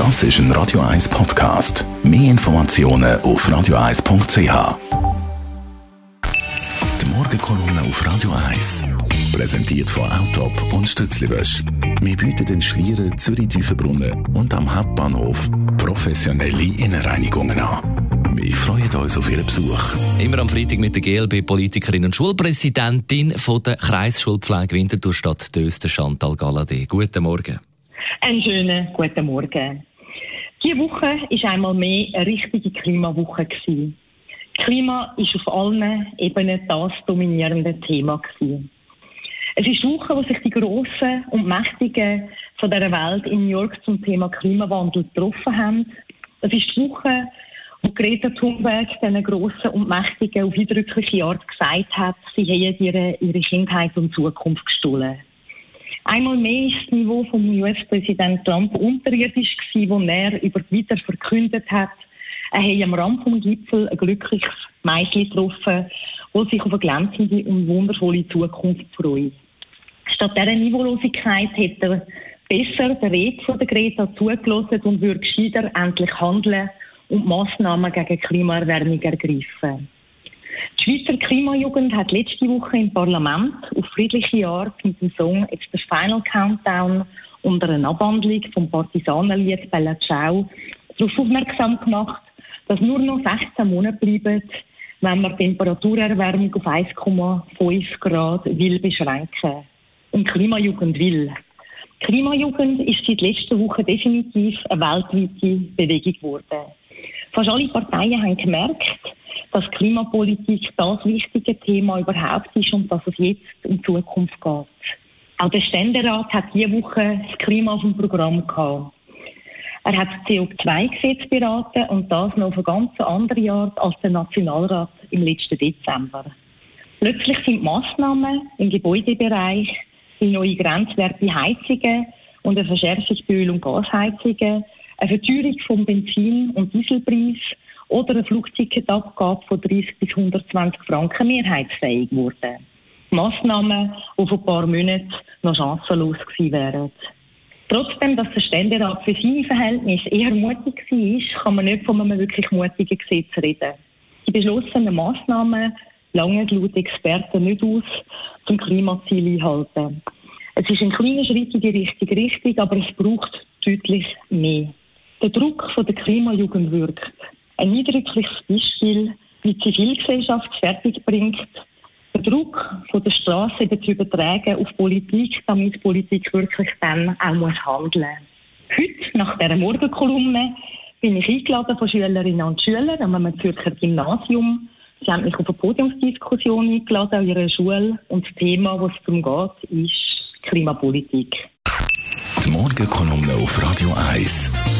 Das ist ein Radio 1 Podcast. Mehr Informationen auf radio1.ch. Die Morgenkolumne auf Radio 1 präsentiert von Autop und Stützliwösch. Wir bieten den Schlieren, Zürich-Tüfenbrunnen und am Hauptbahnhof professionelle Innenreinigungen an. Wir freuen uns auf Ihren Besuch. Immer am Freitag mit der GLB-Politikerin und Schulpräsidentin von der Kreisschulpflege Winterthur Stadt Dösten, Chantal Galladay. Guten Morgen. Einen schönen guten Morgen. Diese Woche war einmal mehr eine richtige Klimawoche. Gewesen. Klima ist auf allen Ebenen das dominierende Thema. Gewesen. Es ist die Woche, wo sich die Grossen und Mächtigen von dieser Welt in New York zum Thema Klimawandel getroffen haben. Es ist die Woche, wo Greta Thunberg diesen Grossen und Mächtigen auf eindrückliche Art gesagt hat, sie hätten ihre, ihre Kindheit und Zukunft gestohlen. Einmal mehr ist das Niveau vom US-Präsident Trump unterirdisch gewesen, wo er über wieder verkündet hat, er habe am Rand vom Gipfel ein glückliches Mädchen getroffen, das sich auf eine glänzende und wundervolle Zukunft freut. Statt dieser Niveaulosigkeit hätte er besser der Rede von der Greta zugelassen und würde gescheiter endlich handeln und Massnahmen gegen Klimaerwärmung ergreifen. Die Schweizer Klimajugend hat letzte Woche im Parlament auf friedliche Art mit dem Song It's the Final Countdown unter einer Abwandlung vom Partisanenlied Bella Ciao darauf aufmerksam gemacht, dass nur noch 16 Monate bleiben, wenn man die Temperaturerwärmung auf 1,5 Grad will beschränken. Und Klimajugend will. Klimajugend ist seit letzter Woche definitiv eine weltweite Bewegung geworden. Fast alle Parteien haben gemerkt, dass Klimapolitik das wichtige Thema überhaupt ist und dass es jetzt um Zukunft geht. Auch der Ständerat hat diese Woche das Klima auf dem Programm gehabt. Er hat das CO2-Gesetz beraten und das noch auf eine ganz andere Art als der Nationalrat im letzten Dezember. Plötzlich sind Massnahmen im Gebäudebereich, wie neue Grenzwerte Heizungen und eine Verschärfung bei Öl- und Gasheizungen, eine Verteuerung vom Benzin- und Dieselpreis oder eine Flugticketabgabe von 30 bis 120 Franken mehrheitsfähig wurden. Massnahmen, die vor ein paar Monaten noch chancenlos gewesen wären. Trotzdem, dass der Ständerat für seine Verhältnisse eher mutig war, kann man nicht von einem wirklich mutigen Gesetz reden. Die beschlossenen Massnahmen lange laut Experten nicht aus, zum Klimaziel einhalten. Es ist ein kleiner Schritt in die richtige Richtung, aber es braucht deutlich mehr. Der Druck von der Klimajugend wirkt. Ein eindrückliches Beispiel, wie die Zivilgesellschaft fertig bringt, den Druck von der Straße zu übertragen auf Politik, damit Politik wirklich dann auch muss handeln muss. Heute, nach dieser Morgenkolumne, bin ich eingeladen von Schülerinnen und Schülern am einem Zürcher Gymnasium. Sie haben mich auf eine Podiumsdiskussion eingeladen an ihrer Schule und das Thema, was es darum geht, ist Klimapolitik. Die Morgenkolumne auf Radio 1.